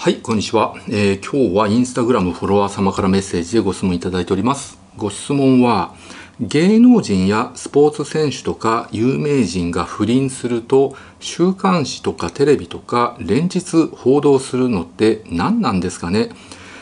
はい、こんにちは、えー、今日はインスタグラムフォロワー様からメッセージでご質問いただいております。ご質問は、芸能人やスポーツ選手とか有名人が不倫すると週刊誌とかテレビとか連日報道するのって何なんですかね？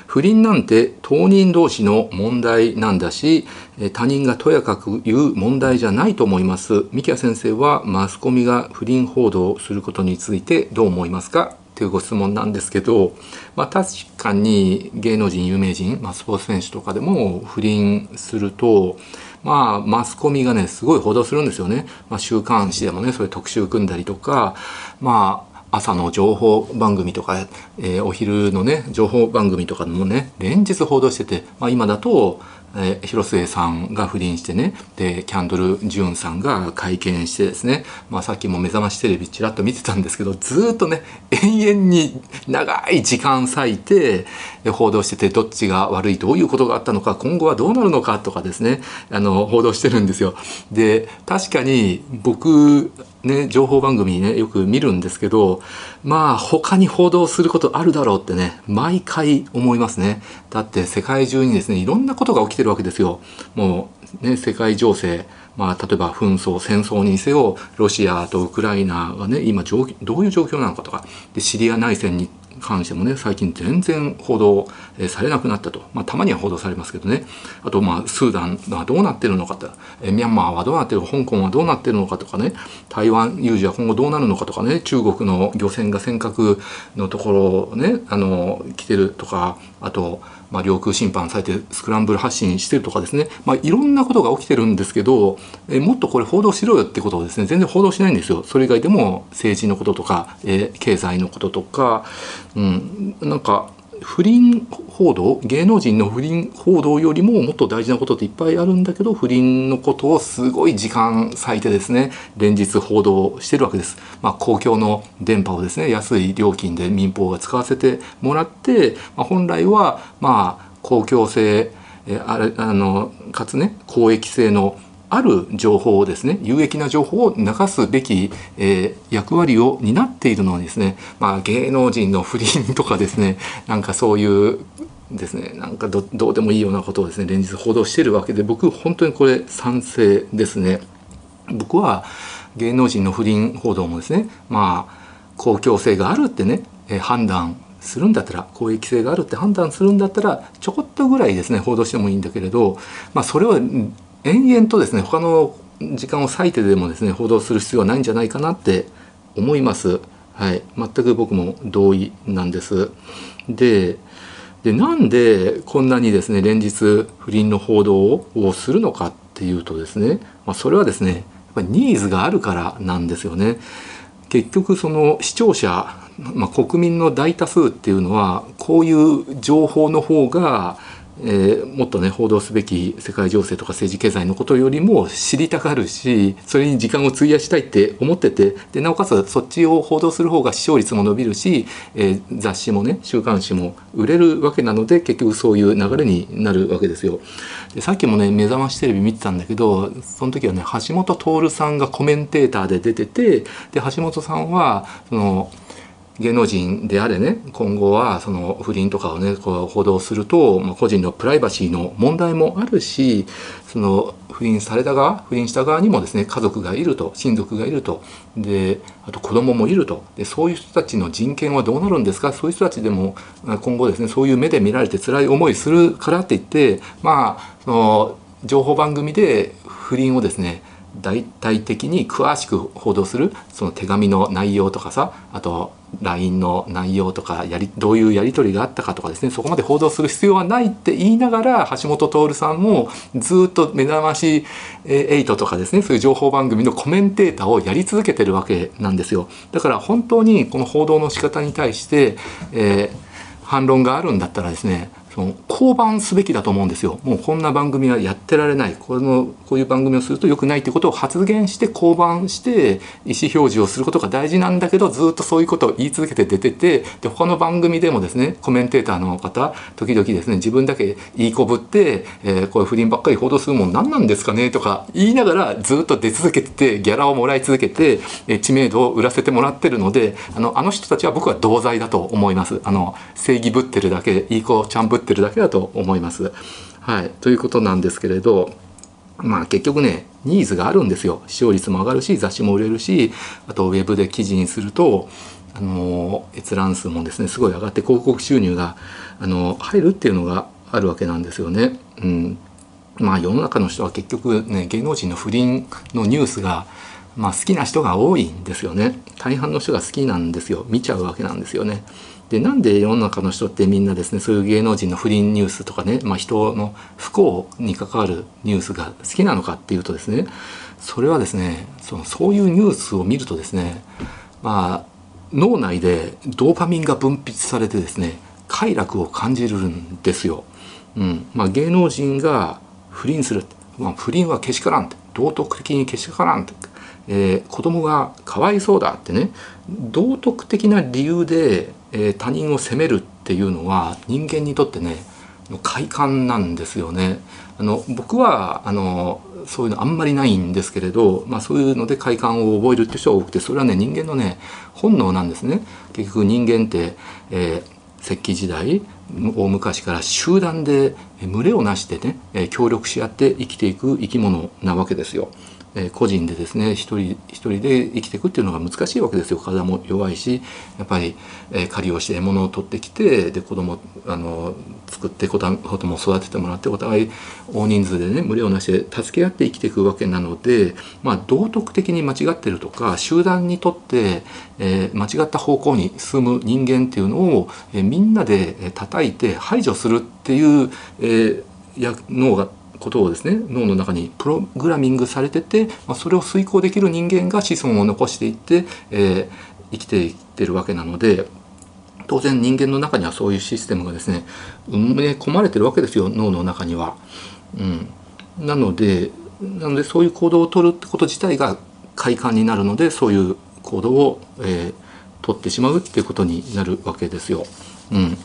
不倫なんて当人同士の問題なんだし他人がとやかく言う問題じゃないと思います。三木谷先生はマスコミが不倫報道することについてどう思いますか？というご質問なんですけど、まあ、確かに芸能人有名人、まあ、スポーツ選手とかでも不倫するとまあ、マスコミがねすごい報道するんですよね、まあ、週刊誌でもねそういう特集組んだりとかまあ朝の情報番組とか、えー、お昼のね情報番組とかもね連日報道してて、まあ、今だとえ、広末さんが不倫してねでキャンドル・ジュンさんが会見してですね、まあ、さっきも目覚ましテレビちらっと見てたんですけどずっとね永遠に長い時間割いて報道しててどっちが悪いどういうことがあったのか今後はどうなるのかとかですねあの報道してるんですよ。で確かに僕ね、情報番組ねよく見るんですけどまあ他に報道することあるだろうってね毎回思いますね。だって世界中にですねいろんなことが起きてるわけですよ。もうね世界情勢。まあ、例えば紛争戦争にせよロシアとウクライナがね今どういう状況なのかとか。でシリア内戦に関してもね最近全然報道されなくなったと、まあ、たまには報道されますけどね。あとまあスーダンがどうなってるのかと。ミャンマーはどうなってる？香港はどうなってるのかとかね。台湾有事は今後どうなるのかとかね。中国の漁船が尖閣のところねあの来てるとか。あとまあ、領空侵犯されてスクランブル発信してるとかですね、まあ、いろんなことが起きてるんですけどえもっとこれ報道しろよってことをですね全然報道しないんですよ。それ以外でも政治のこととか、えー、経済のこととか、うん、なんか不倫報道芸能人の不倫報道よりももっと大事なことっていっぱいあるんだけど不倫のことをすごい時間割いてですね連日報道してるわけです。まあ、公共の電波をですね安い料金で民放が使わせてもらって、まあ、本来はまあ公共性えあれあのかつね公益性のある情報をですね有益な情報を流すべき、えー、役割を担っているのにですね、まあ、芸能人の不倫とかですね なんかそういうですねなんかどうでもいいようなことをですね連日報道してるわけで僕本当にこれ賛成ですね。僕は芸能人の不倫報道もですねまあ公共性があるってね、えー、判断するんだったら公益性があるって判断するんだったらちょこっとぐらいですね報道してもいいんだけれど、まあ、それは延々とですね他の時間を割いてでもですね報道する必要はないんじゃないかなって思います。はい、全く僕も同意なんです。ででなんでこんなにですね連日不倫の報道をするのかっていうとですね、まあ、それはですねやっぱりニーズがあるからなんですよね。結局その視聴者、まあ、国民の大多数っていうのはこういう情報の方がえー、もっとね報道すべき世界情勢とか政治経済のことよりも知りたがるしそれに時間を費やしたいって思っててでなおかつそっちを報道する方が視聴率も伸びるし、えー、雑誌もね週刊誌も売れるわけなので結局そういう流れになるわけですよ。でさっきもね目覚ましテレビ見てたんだけどその時はね橋本徹さんがコメンテーターで出ててで橋本さんはその。芸能人であれね今後はその不倫とかをねこう報道すると、まあ、個人のプライバシーの問題もあるしその不倫された側不倫した側にもですね家族がいると親族がいると。であと子供もいると。でそういう人たちの人権はどうなるんですか？そういう人たちでも今後ですねそういう目で見られて辛い思いするからって言ってまあその情報番組で不倫をですね大体的に詳しく報道するその手紙の内容とかさあと LINE の内容とかやりどういうやり取りがあったかとかですねそこまで報道する必要はないって言いながら橋本徹さんもずっと目覚まし8とかですねそういう情報番組のコメンテーターをやり続けてるわけなんですよ。だから本当にこの報道の仕方に対して、えー、反論があるんだったらですねその降板すべきだと思うんですよ。もうこんな番組はやってられない。このこういう番組をすると良くないっていうことを発言して降板して意思表示をすることが大事なんだけどずっとそういうことを言い続けて出ててで他の番組でもですねコメンテーターの方時々ですね自分だけいいこぶって、えー、こういう不倫ばっかり報道するもん何なんですかねとか言いながらずっと出続けててギャラをもらい続けて、知名度を売らせてもらってるのであのあの人たちは僕は同罪だと思います。あの正義ぶってるだけいい子ちゃんぶっててるだけだと思います。はい、ということなんですけれどまあ結局ねニーズがあるんですよ視聴率も上がるし雑誌も売れるしあとウェブで記事にするとあの閲覧数もですねすごい上がって広告収入があの入るっていうのがあるわけなんですよね。うん、まあ世の中の人は結局ね芸能人の不倫のニュースがまあ、好きな人が多いんですよね大半の人が好きなんですよ見ちゃうわけなんですよね。でなんで世の中の人ってみんなですねそういう芸能人の不倫ニュースとかね、まあ、人の不幸に関わるニュースが好きなのかっていうとですねそれはですねそのそういうニュースを見るとですねまあ脳内でドーパミンが分泌されてですね快楽を感じるんですよ。うんまあ、芸能人が不倫する、まあ、不倫はけしからんって道徳的にけしからんってえー、子供がかわいそうだってね道徳的な理由で、えー、他人を責めるっていうのは人間にとってね快感なんですよね。あの僕はあのそういうのあんまりないんですけれど、まあ、そういうので快感を覚えるっていう人が多くてそれはね人間のね本能なんですね。結局人間って、えー、石器時代大昔から集団で群れをなしてね協力し合って生きていく生き物なわけですよ。え個人でですね一人一人で生きていくっていうのが難しいわけですよ。体も弱いしやっぱり、え狩りをして獲物を取ってきてで子供あの作って子供を育ててもらってお互い大人数でね群れをなして助け合って生きていくわけなので、まあ、道徳的に間違ってるとか集団にとって、え、間違った方向に進む人間っていうのを、え、みんなで叩いて排除するっていう、えー、や脳がことをですね脳の中にプログラミングされてて、まあ、それを遂行できる人間が子孫を残していって、えー、生きていってるわけなので当然人間の中にはそういうシステムがですね埋め込まれてるわけですよ脳の中には。うん、なのでなのでそういう行動をとるってこと自体が快感になるのでそういう行動を、えー、取ってしまうっていうことになるわけですよ。うん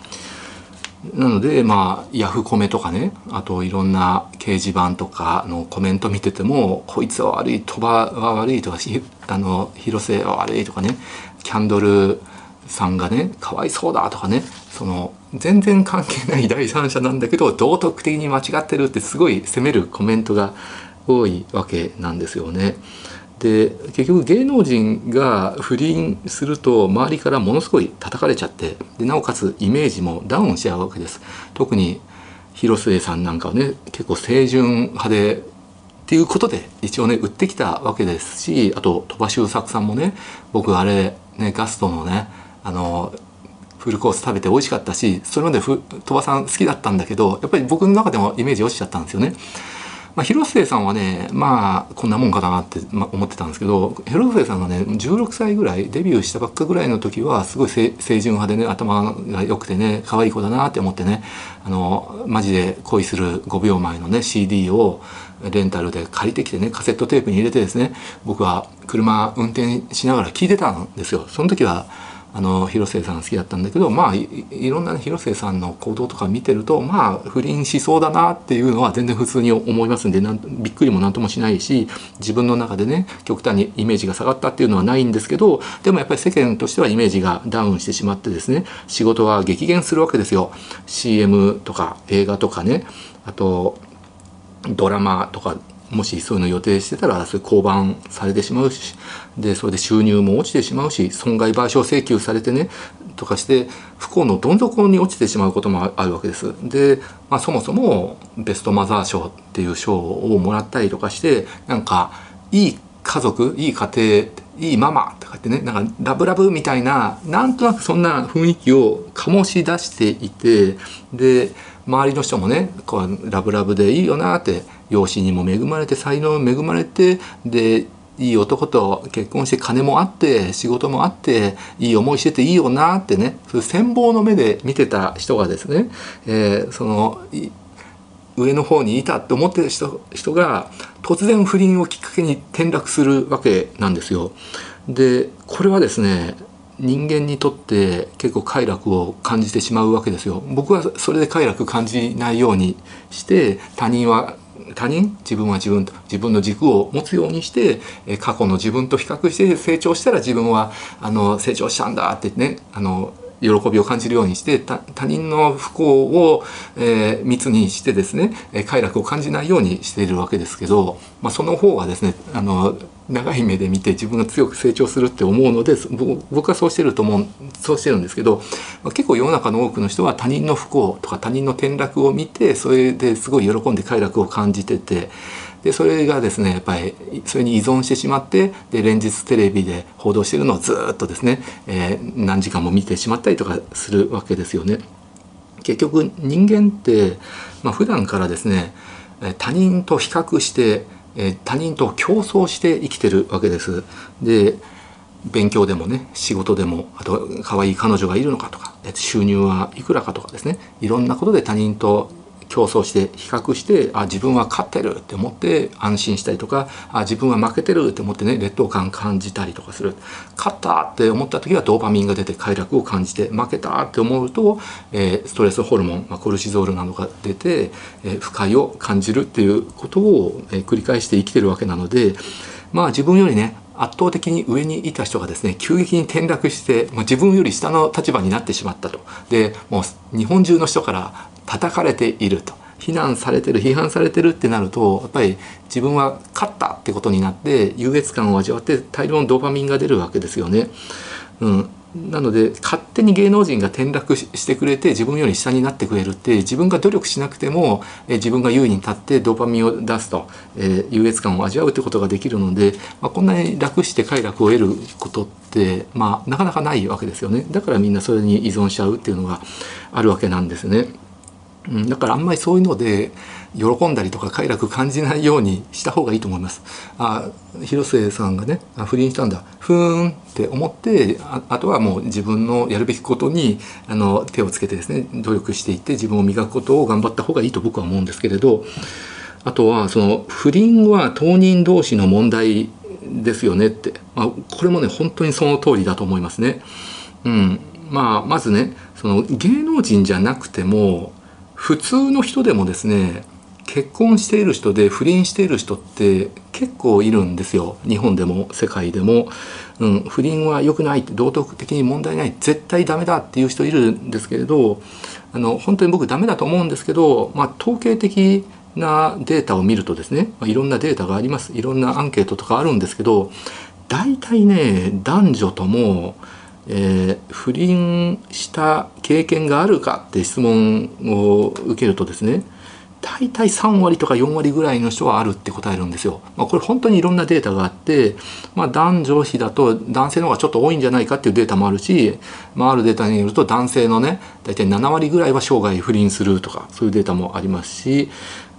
なのでまあヤフコメとかねあといろんな掲示板とかのコメント見ててもこいつは悪い鳥羽は悪いとかあの広瀬は悪いとかねキャンドルさんがねかわいそうだとかねその全然関係ない第三者なんだけど道徳的に間違ってるってすごい責めるコメントが多いわけなんですよね。で結局芸能人が不倫すると周りからものすごい叩かれちゃってでなおかつイメージもダウンしちゃうわけです特に広末さんなんかはね結構清純派でっていうことで一応ね売ってきたわけですしあと鳥羽周作さんもね僕あれねガストのねあのフルコース食べて美味しかったしそれまで鳥羽さん好きだったんだけどやっぱり僕の中でもイメージ落ちちゃったんですよね。まあ、広末さんはねまあこんなもんかなって、ま思ってたんですけど広末さんがね16歳ぐらいデビューしたばっかぐらいの時はすごい清純派でね頭が良くてね可愛い子だなって思ってねあのマジで恋する5秒前のね CD をレンタルで借りてきてねカセットテープに入れてですね僕は車運転しながら聴いてたんですよ。その時はあの広末さん好きだったんだけどまあいろんな、ね、広末さんの行動とか見てるとまあ不倫しそうだなっていうのは全然普通に思いますんでなんびっくりも何ともしないし自分の中でね極端にイメージが下がったっていうのはないんですけどでもやっぱり世間としてはイメージがダウンしてしまってですね仕事は激減するわけですよ。CM とか映画とかねあとドラマとかもしそういうの予定してたらそれ降板されてしまうしでそれで収入も落ちてしまうし損害賠償請求されてねとかして不幸のどん底に落ちてしまうこともあるわけです。で、まあ、そもそもベストマザー賞っていう賞をもらったりとかしてなんかいい家族いい家庭いいママとかってねなんかラブラブみたいななんとなくそんな雰囲気を醸し出していてで周りの人もねこうラブラブでいいよなって養子にも恵まれて才能に恵まれてでいい男と結婚して金もあって仕事もあっていい思いしてていいよなってねそういう羨望の目で見てた人がですね、えー、その上の方にいたって思ってる人人が突然不倫をきっかけに転落するわけなんですよ。でこれはですね人間にとって結構快楽を感じてしまうわけですよ。僕はそれで快楽感じないようにして他人は他人自分は自分と自分の軸を持つようにして過去の自分と比較して成長したら自分はあの成長したんだってねあの喜びを感じるようにして他人の不幸を、えー、密にしてですね快楽を感じないようにしているわけですけど、まあ、その方がですねあの長い目で見て自分が強く成長するって思うので僕はそうしてると思うそうしてるんですけど、ま、結構世の中の多くの人は他人の不幸とか他人の転落を見てそれですごい喜んで快楽を感じててでそれがですねやっぱりそれに依存してしまってで連日テレビで報道してるのをずっとですね、えー、何時間も見てしまったりとかするわけですよね。結局人間って、まあ、普段からですね他人と比較してえ他人と競争して生きてるわけです。で勉強でもね仕事でもあと可愛い彼女がいるのかとか収入はいくらかとかですねいろんなことで他人と競争して比較してあ自分は勝ってるって思って安心したりとかあ自分は負けてるって思ってね劣等感感じたりとかする。勝ったって思った時はドーパミンが出て快楽を感じて負けたって思うと、えー、ストレスホルモン、まあ、コルチゾールなどが出て、えー、不快を感じるっていうことを、えー、繰り返して生きてるわけなのでまあ自分よりね圧倒的に上にいた人がですね急激に転落して、まあ、自分より下の立場になってしまったと。でもう日本中の人から叩かれていると非難されてる批判されてるってなるとやっぱり自分は勝ったってことになって優越感を味わって大量のドーパミンが出るわけですよね。うん、なので勝手に芸能人が転落してくれて自分より下になってくれるって自分が努力しなくても、え自分が優位に立ってドーパミンを出すと、えー、優越感を味わうってことができるので、まあ、こんなに楽して快楽を得ることって、まあ、なかなかないわけですよねだからみんなそれに依存しちゃうっていうのがあるわけなんですね。うん、だからあんまりそういうので喜んだりとか快楽感じないようにした方がいいと思います。あ広末さんがねあ不倫したんだふーんって思ってああとはもう自分のやるべきことにあの手をつけてですね努力していって自分を磨くことを頑張った方がいいと僕は思うんですけれどあとはその不倫は当人同士の問題ですよねって、まあ、これもね本当にその通りだと思いますね。うんまあ、まずねその芸能人じゃなくても普通の人でもですね結婚している人で不倫している人って結構いるんですよ。日本でも世界でも、うん、不倫は良くない道徳的に問題ない絶対ダメだっていう人いるんですけれどあの本当に僕ダメだと思うんですけど、まあ、統計的なデータを見るとですね、まあ、いろんなデータがあります。いろんなアンケートとかあるんですけど大体ね男女ともえー、不倫した経験があるかって質問を受けるとですね大体3割とか4割ぐらいの人はあるって答えるんですよ。まあ、これ本当にいろんなデータがあって、まあ、男女比だと男性の方がちょっと多いんじゃないかっていうデータもあるし、まあ、あるデータによると男性のね大体7割ぐらいは生涯不倫するとかそういうデータもありますし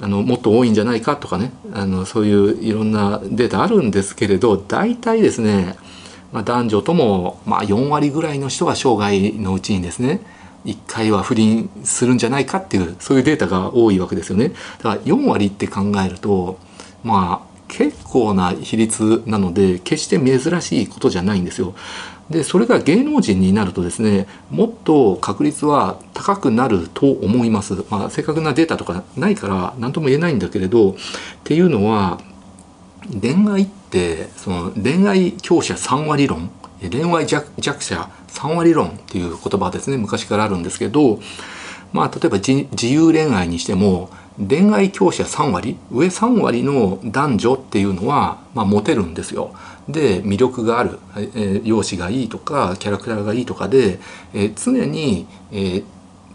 あのもっと多いんじゃないかとかねあのそういういろんなデータあるんですけれど大体ですねまあ、男女ともまあ4割ぐらいの人が生涯のうちにですね1回は不倫するんじゃないかっていうそういうデータが多いわけですよね。だから4割って考えるとまあ結構な比率なので決して珍しいことじゃないんですよ。でそれが芸能人になるとですねもっと確率は高くなると思います。まあ、正確なデータとかないから何とも言えないんだけれどっていうのは恋愛ってその恋愛強者3割論恋愛弱者3割論っていう言葉ですね昔からあるんですけどまあ例えば自由恋愛にしても恋愛強者3割上3割の男女っていうのは、まあ、モテるんですよ。で魅力がある、えー、容姿がいいとかキャラクターがいいとかで、えー、常に、えー、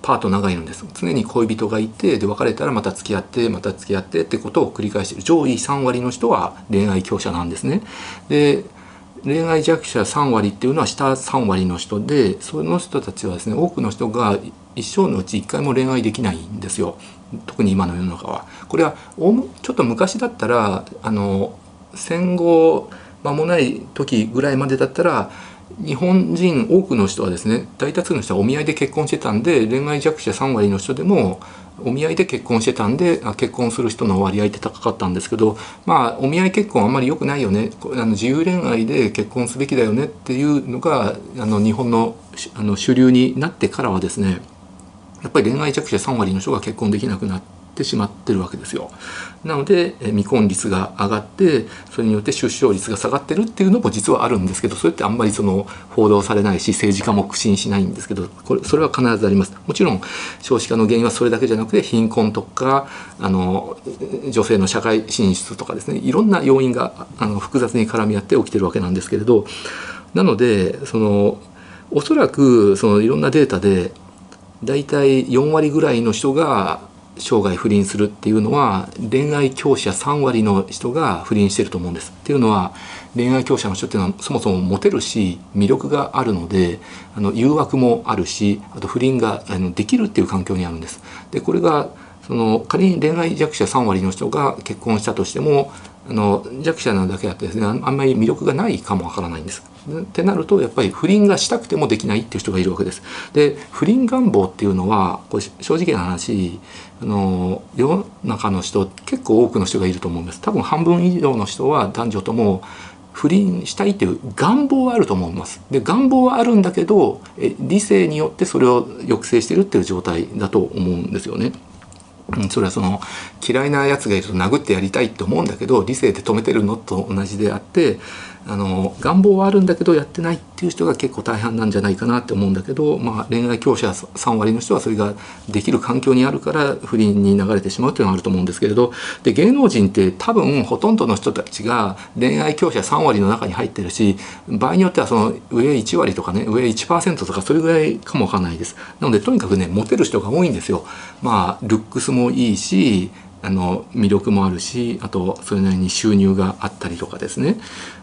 パートナーがいるんです常に恋人がいてで別れたらまた付き合ってまた付き合ってってことを繰り返してる上位3割の人は恋愛強者なんですね。で恋愛弱者3割っていうのは下3割の人でその人たちはですね多くの人が一生のうち1回も恋愛できないんですよ特に今の世の中は。これはちょっと昔だったらあの戦後間もない時ぐらいまでだったら日本人多くの人はですね大多数の人はお見合いで結婚してたんで恋愛弱者3割の人でもお見合いで結婚してたんで結婚する人の割合って高かったんですけどまあお見合い結婚あんまり良くないよねあの自由恋愛で結婚すべきだよねっていうのがあの日本のあの主流になってからはですねやっぱり恋愛弱者3割の人が結婚できなくなって。ってしまってるわけですよ。なので未婚率が上がってそれによって出生率が下がってるっていうのも実はあるんですけどそれってあんまりその報道されないし政治家も苦心しないんですけどこれそれは必ずあります。もちろん少子化の原因はそれだけじゃなくて貧困とかあの女性の社会進出とかですねいろんな要因があの複雑に絡み合って起きてるわけなんですけれどなのでそのおそらくそのいろんなデータで大体4割ぐらいの人が生涯不倫するっていうのは恋愛強者3割の人が不倫してると思うんです。っていうのは恋愛強者の人っていうのはそもそもモテるし魅力があるのであの誘惑もあるしあと不倫があのできるっていう環境にあるんです。でこれがその仮に恋愛弱者3割の人が結婚したとしてもあの弱者なだけあってですねあんまり魅力がないかもわからないんです。ってなるとやっぱり不倫がしたくてもできないっていう人がいるわけです。で不倫願望っていうのはこれ正直な話あの世の中の人結構多くの人がいると思うんです。多分半分以上の人は男女とも不倫したいっていう願望はあると思います。で願望はあるんだけど理性によってそれを抑制してるっていう状態だと思うんですよね。それはその嫌いなやつがいると殴ってやりたいって思うんだけど理性で止めてるのと同じであってあの願望はあるんだけどやってないっていう人が結構大半なんじゃないかなって思うんだけど、まあ、恋愛強者3割の人はそれができる環境にあるから不倫に流れてしまうっていうのがあると思うんですけれどで芸能人って多分ほとんどの人たちが恋愛強者3割の中に入ってるし場合によってはその上1割とかね上1%とかそれぐらいかもわかんないです。なのでとにかくねモテる人が多いんですよ。まあルックスもいいしあの魅力もあるしあとそれなりに収入があったりとかですね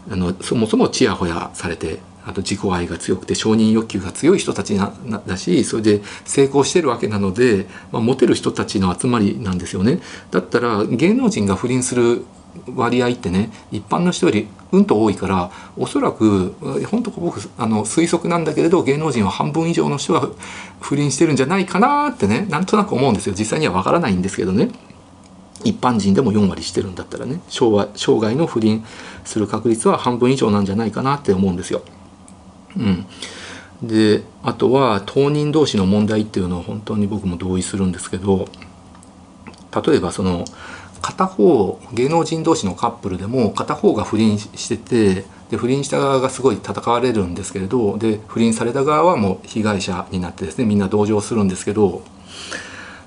あのそもそもちやほやされてあと自己愛が強くて承認欲求が強い人たちなだしそれで成功してるわけなので、まあ、モテる人たちの集まりなんですよね。だったら芸能人が不倫する割合ってね一般の人よりうんと多いからおそらく本当僕あの推測なんだけれど芸能人は半分以上の人が不倫してるんじゃないかなってねなんとなく思うんですよ実際にはわからないんですけどね。一般人でも4割してるんだったらね生涯生涯の不倫する確率は半分以上なんじゃないかなって思うんですよ。うん、であとは当人同士の問題っていうのは本当に僕も同意するんですけど例えばその片方芸能人同士のカップルでも片方が不倫しててで不倫した側がすごい戦われるんですけれどで不倫された側はもう被害者になってですねみんな同情するんですけど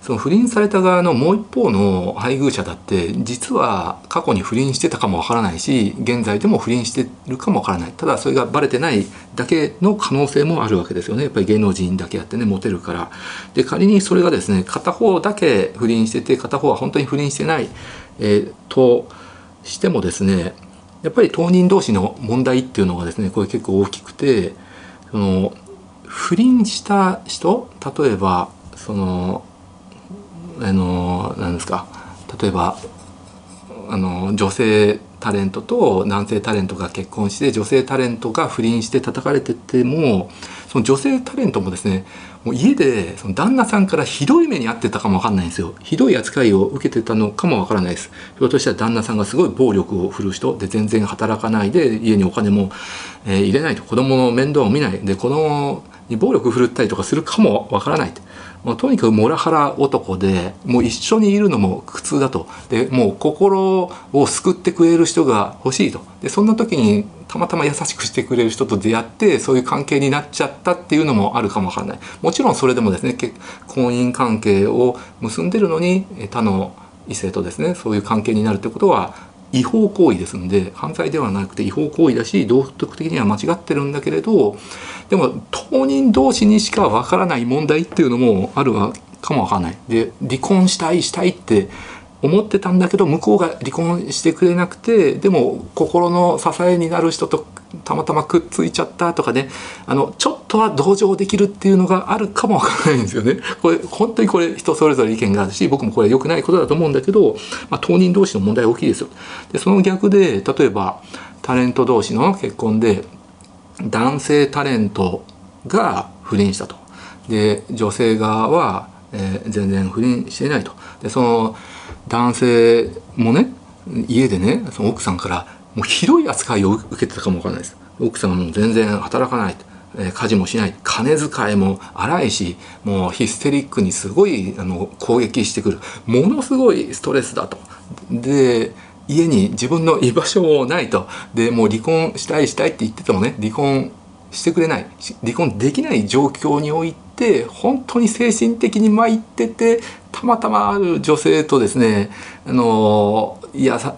その不倫された側のもう一方の配偶者だって実は過去に不倫してたかもわからないし現在でも不倫してるかもわからない。ただそれがバレてないだけの可能性もあるわけですよね。やっぱり芸能人だけやってねモテるから。で仮にそれがですね片方だけ不倫してて片方は本当に不倫してない、えー、としてもですねやっぱり当人同士の問題っていうのがですねこれ結構大きくてその不倫した人例えばそのあのなんですか例えばあの女性タレントと男性タレントが結婚して女性タレントが不倫して叩かれててもその女性タレントもですねもう家でその旦那さんからひどい目に遭ってたかもわかんないんですよ。ひどい扱いを受けてたのかもわからないです。ひょっとしたら旦那さんがすごい暴力を振るう人で全然働かないで家にお金も、えー、入れないと子供の面倒を見ない。で子供に暴力振るったりとかするかもわからない。もうとにかくモラハラ男でもう一緒にいるのも苦痛だと。でもう心を救ってくれる人が欲しいと。でそんな時にたまたま優しくしてくれる人と出会ってそういう関係になっちゃったっていうのもあるかもわからない。もちろんそれでもですね婚姻関係を結んでるのに他の異性とですねそういう関係になるってことは違法行為ですんで犯罪ではなくて違法行為だし道徳的には間違ってるんだけれどでも当人同士にしかわからない問題っていうのもあるわかもわかんない。で離婚したいしたいって思ってたんだけど向こうが離婚してくれなくてでも心の支えになる人とたまたまくっついちゃったとかねあのちょっとは同情できるっていうのがあるかもわからないんですよね。これ本当にこれ人それぞれ意見があるし僕もこれ良くないことだと思うんだけど、まあ、当人同士の問題大きいですよ。でその逆で例えばタレント同士の結婚で男性タレントが不倫したと。で女性側は、えー、全然不倫していないと。でその男性もね家でねその奥さんからもうひどい扱いを受けてたかもわからないです。奥さんはもう全然働かない。え家事もしない。金遣いも荒いしもうヒステリックにすごいあの攻撃してくる。ものすごいストレスだと。で家に自分の居場所もないと。でもう離婚したいしたいって言っててもね離婚してくれない。離婚できない状況において本当に精神的に参っててたまたまある女性とですねあのいやさ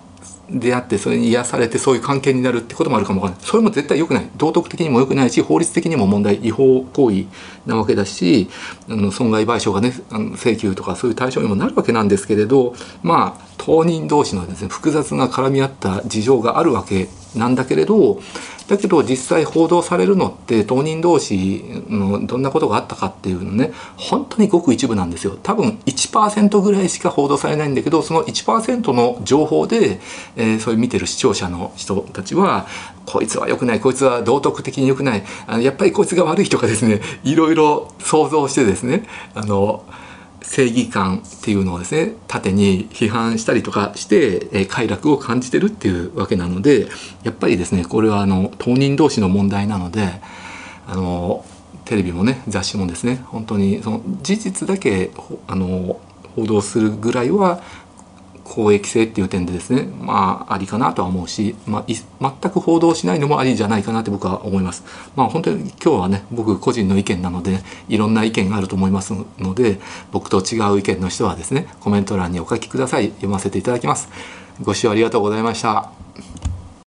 出会ってそれに癒されてそういう関係になるってこともあるかもわかんない。それも絶対良くない。道徳的にも良くないし法律的にも問題違法行為なわけだしあの損害賠償がねあの請求とかそういう対象にもなるわけなんですけれどまあ当人同士のですね複雑な絡み合った事情があるわけなんだけれどだけど実際報道されるのって当人同士のどんなことがあったかっていうのね本当にごく一部なんですよ。多分1%ぐらいしか報道されないんだけどその1%の情報で、えー、そういう見てる視聴者の人たちはこいつは良くないこいつは道徳的に良くないあのやっぱりこいつが悪いとかですねいろいろ想像してですねあの正義感っていうのをですね縦に批判したりとかして、えー、快楽を感じてるっていうわけなのでやっぱりですねこれはあの当人同士の問題なのであのテレビもね雑誌もですね本当にその事実だけあの報道するぐらいは公益性っていう点でですねまあありかなとは思うし、まあ、全く報道しないのもありじゃないかなって僕は思います。まあ本当に今日はね僕個人の意見なのでいろんな意見があると思いますので僕と違う意見の人はですねコメント欄にお書きください読ませていただきます。ご視聴ありがとうございました。